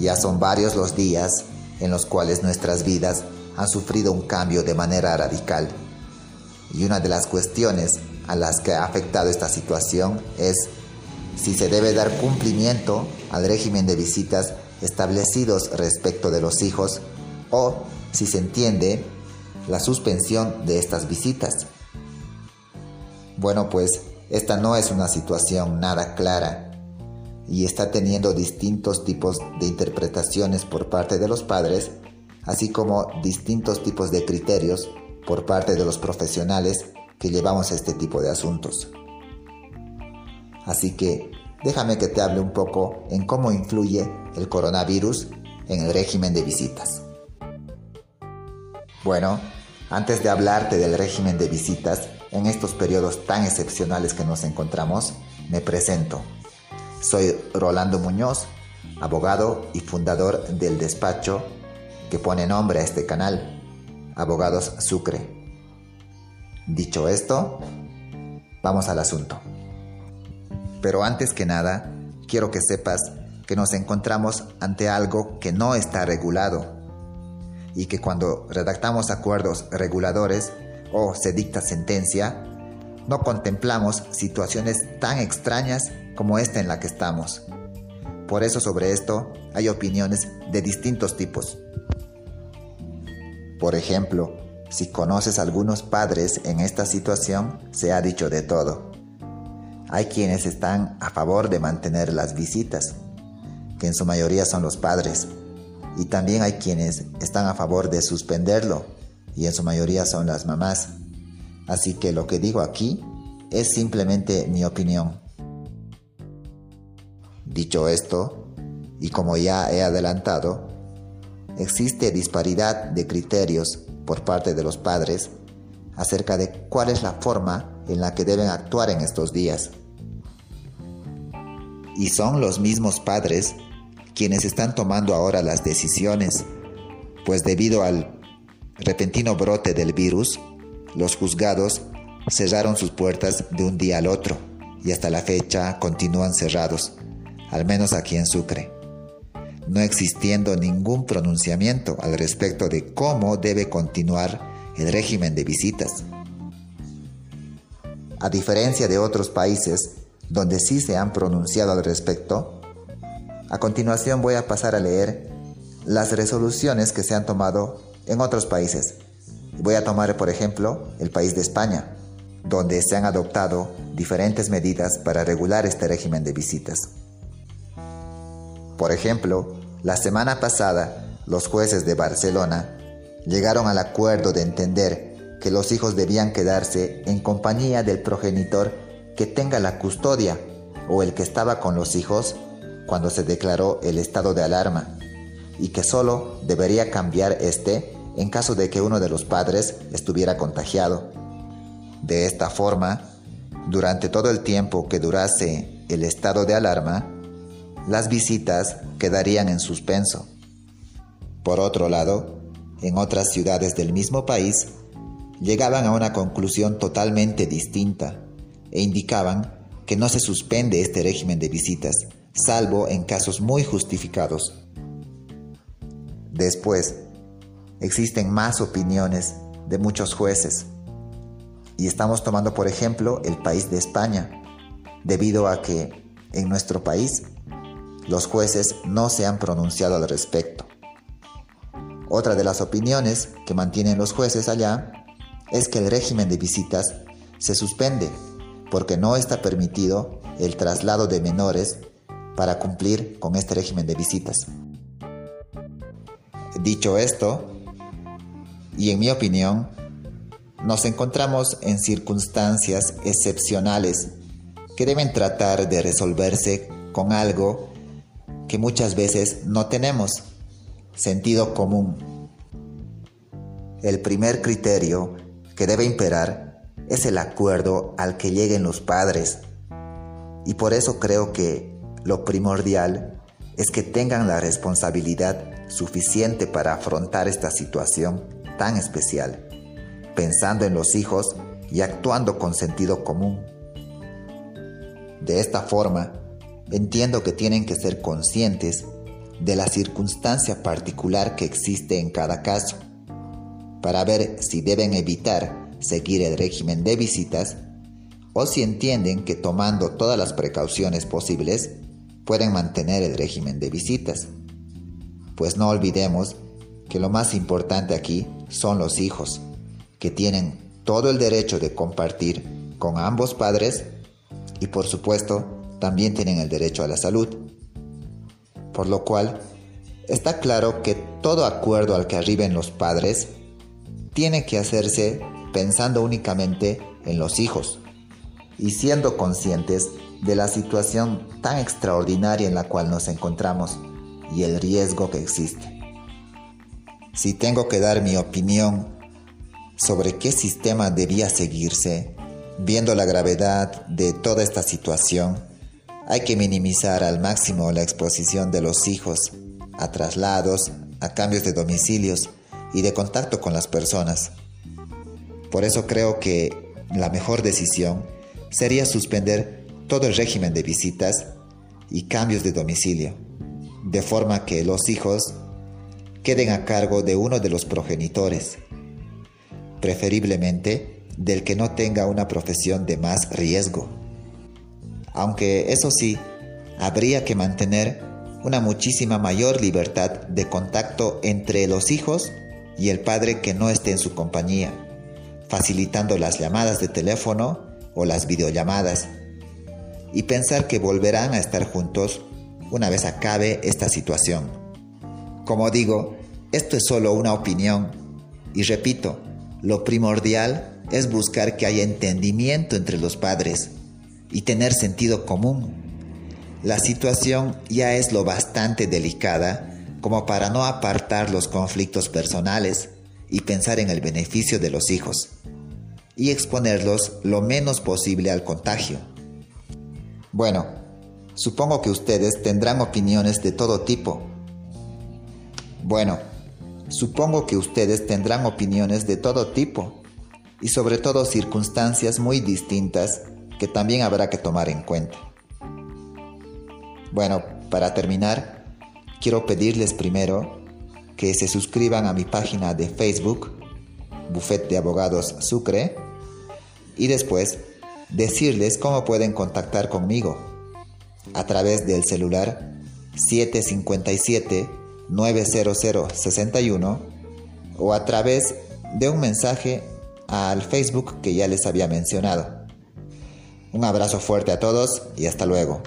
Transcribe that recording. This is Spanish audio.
Ya son varios los días en los cuales nuestras vidas han sufrido un cambio de manera radical. Y una de las cuestiones a las que ha afectado esta situación es si se debe dar cumplimiento al régimen de visitas establecidos respecto de los hijos o si se entiende la suspensión de estas visitas. Bueno, pues esta no es una situación nada clara y está teniendo distintos tipos de interpretaciones por parte de los padres, así como distintos tipos de criterios por parte de los profesionales que llevamos este tipo de asuntos. Así que déjame que te hable un poco en cómo influye el coronavirus en el régimen de visitas. Bueno, antes de hablarte del régimen de visitas en estos periodos tan excepcionales que nos encontramos, me presento. Soy Rolando Muñoz, abogado y fundador del despacho que pone nombre a este canal, Abogados Sucre. Dicho esto, vamos al asunto. Pero antes que nada, quiero que sepas que nos encontramos ante algo que no está regulado y que cuando redactamos acuerdos reguladores o se dicta sentencia, no contemplamos situaciones tan extrañas como esta en la que estamos. Por eso sobre esto hay opiniones de distintos tipos. Por ejemplo, si conoces algunos padres en esta situación, se ha dicho de todo. Hay quienes están a favor de mantener las visitas, que en su mayoría son los padres, y también hay quienes están a favor de suspenderlo, y en su mayoría son las mamás. Así que lo que digo aquí es simplemente mi opinión. Dicho esto, y como ya he adelantado, existe disparidad de criterios por parte de los padres acerca de cuál es la forma en la que deben actuar en estos días. Y son los mismos padres quienes están tomando ahora las decisiones, pues debido al repentino brote del virus, los juzgados cerraron sus puertas de un día al otro y hasta la fecha continúan cerrados, al menos aquí en Sucre no existiendo ningún pronunciamiento al respecto de cómo debe continuar el régimen de visitas. A diferencia de otros países donde sí se han pronunciado al respecto, a continuación voy a pasar a leer las resoluciones que se han tomado en otros países. Voy a tomar, por ejemplo, el país de España, donde se han adoptado diferentes medidas para regular este régimen de visitas. Por ejemplo, la semana pasada, los jueces de Barcelona llegaron al acuerdo de entender que los hijos debían quedarse en compañía del progenitor que tenga la custodia o el que estaba con los hijos cuando se declaró el estado de alarma y que solo debería cambiar este en caso de que uno de los padres estuviera contagiado. De esta forma, durante todo el tiempo que durase el estado de alarma, las visitas quedarían en suspenso. Por otro lado, en otras ciudades del mismo país, llegaban a una conclusión totalmente distinta e indicaban que no se suspende este régimen de visitas, salvo en casos muy justificados. Después, existen más opiniones de muchos jueces. Y estamos tomando, por ejemplo, el país de España, debido a que en nuestro país los jueces no se han pronunciado al respecto. Otra de las opiniones que mantienen los jueces allá es que el régimen de visitas se suspende porque no está permitido el traslado de menores para cumplir con este régimen de visitas. Dicho esto, y en mi opinión, nos encontramos en circunstancias excepcionales que deben tratar de resolverse con algo que muchas veces no tenemos, sentido común. El primer criterio que debe imperar es el acuerdo al que lleguen los padres. Y por eso creo que lo primordial es que tengan la responsabilidad suficiente para afrontar esta situación tan especial, pensando en los hijos y actuando con sentido común. De esta forma, entiendo que tienen que ser conscientes de la circunstancia particular que existe en cada caso, para ver si deben evitar seguir el régimen de visitas o si entienden que tomando todas las precauciones posibles pueden mantener el régimen de visitas. Pues no olvidemos que lo más importante aquí son los hijos, que tienen todo el derecho de compartir con ambos padres y por supuesto también tienen el derecho a la salud. Por lo cual, está claro que todo acuerdo al que arriben los padres tiene que hacerse pensando únicamente en los hijos y siendo conscientes de la situación tan extraordinaria en la cual nos encontramos y el riesgo que existe. Si tengo que dar mi opinión sobre qué sistema debía seguirse, viendo la gravedad de toda esta situación, hay que minimizar al máximo la exposición de los hijos a traslados, a cambios de domicilios y de contacto con las personas. Por eso creo que la mejor decisión sería suspender todo el régimen de visitas y cambios de domicilio, de forma que los hijos queden a cargo de uno de los progenitores, preferiblemente del que no tenga una profesión de más riesgo. Aunque eso sí, habría que mantener una muchísima mayor libertad de contacto entre los hijos y el padre que no esté en su compañía, facilitando las llamadas de teléfono o las videollamadas, y pensar que volverán a estar juntos una vez acabe esta situación. Como digo, esto es solo una opinión y repito, lo primordial es buscar que haya entendimiento entre los padres y tener sentido común. La situación ya es lo bastante delicada como para no apartar los conflictos personales y pensar en el beneficio de los hijos y exponerlos lo menos posible al contagio. Bueno, supongo que ustedes tendrán opiniones de todo tipo bueno, supongo que ustedes tendrán opiniones de todo tipo y sobre todo circunstancias muy distintas que también habrá que tomar en cuenta. Bueno, para terminar, quiero pedirles primero que se suscriban a mi página de Facebook, Buffet de Abogados Sucre, y después decirles cómo pueden contactar conmigo a través del celular 757 90061 o a través de un mensaje al Facebook que ya les había mencionado. Un abrazo fuerte a todos y hasta luego.